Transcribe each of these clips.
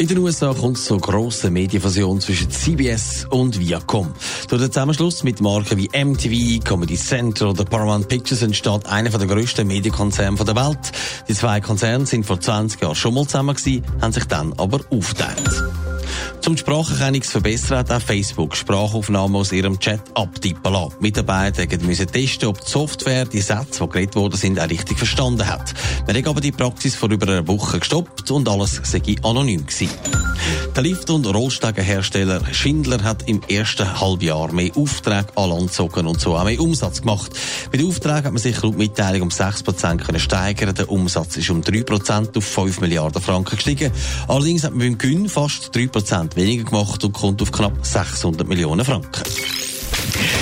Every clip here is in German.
In den USA kommt es zu grossen Medienfusion zwischen CBS und Viacom. Durch den Zusammenschluss mit Marken wie MTV, Comedy Central oder Paramount Pictures entsteht einer der grössten Medienkonzerne der Welt. Die zwei Konzerne sind vor 20 Jahren schon mal zusammen gewesen, haben sich dann aber aufgeteilt. Zum die Spracherkennung zu verbessern, hat auch Facebook Sprachaufnahmen aus ihrem Chat abtippen lassen. Mitarbeiter müssen testen, ob die Software die Sätze, die geredet worden sind, auch richtig verstanden hat. Wir haben aber die Praxis vor über einer Woche gestoppt und alles sei anonym gewesen. Der Lift- und Rollstegenhersteller Schindler hat im ersten Halbjahr mehr Aufträge an Land gezogen und so auch mehr Umsatz gemacht. Bei den Aufträgen hat man sich laut Mitteilung um 6% können steigern. Der Umsatz ist um 3% auf 5 Milliarden Franken gestiegen. Allerdings hat man beim Gewinn fast 3% weniger gemacht und kommt auf knapp 600 Millionen Franken.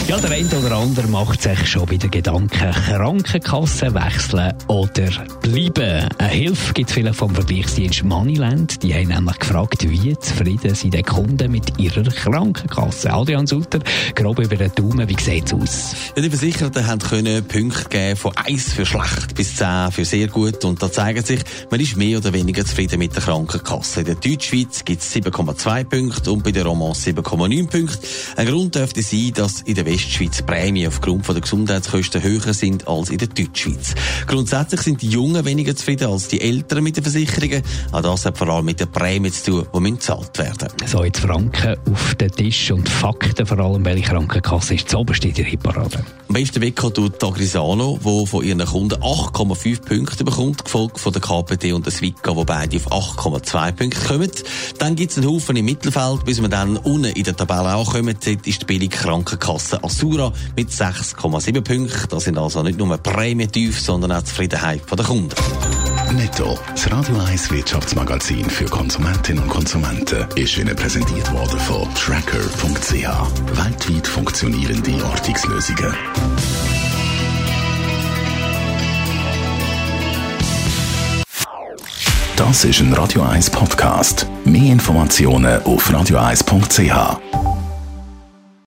Ja, der eine oder andere macht sich schon bei den Gedanken, Krankenkasse wechseln oder bleiben. Eine Hilfe gibt es vielleicht vom Vergleichsdienst Moneyland. Die haben nämlich gefragt, wie zufrieden sind die Kunden mit ihrer Krankenkasse. Adrian Sutter, grob über den Daumen, wie sieht es aus? Ja, die Versicherten haben können Punkte geben von 1 für schlecht bis 10 für sehr gut. Und da zeigt sich, man ist mehr oder weniger zufrieden mit der Krankenkasse. In der Deutschschweiz gibt es 7,2 Punkte und bei der Romance 7,9 Punkte. Ein Grund dürfte sein, dass in der Westschweiz Prämien aufgrund der Gesundheitskosten höher sind als in der Deutschschweiz. Grundsätzlich sind die Jungen weniger zufrieden als die Älteren mit den Versicherungen. Auch das hat vor allem mit den Prämien zu tun, die gezahlt werden So, jetzt Franken auf den Tisch und Fakten vor allem, welche Krankenkasse ist zu oberst in der Hitparade. Am besten weg tut Agrisano, wo von ihren Kunden 8,5 Punkte bekommt, gefolgt von der KPT und der Swika, wo beide auf 8,2 Punkte kommen. Dann gibt es einen Haufen im Mittelfeld, bis wir dann unten in der Tabelle auch kommen. Dort ist die billige Krankenkasse Asura mit 6,7 Punkten. Das sind also nicht nur Prämientief, sondern auch die Zufriedenheit der Kunden. Netto, das Radio 1 Wirtschaftsmagazin für Konsumentinnen und Konsumenten, ist Ihnen präsentiert worden von Tracker.ch. Weltweit funktionierende Ortungslösungen. Das ist ein Radio 1 Podcast. Mehr Informationen auf radio1.ch.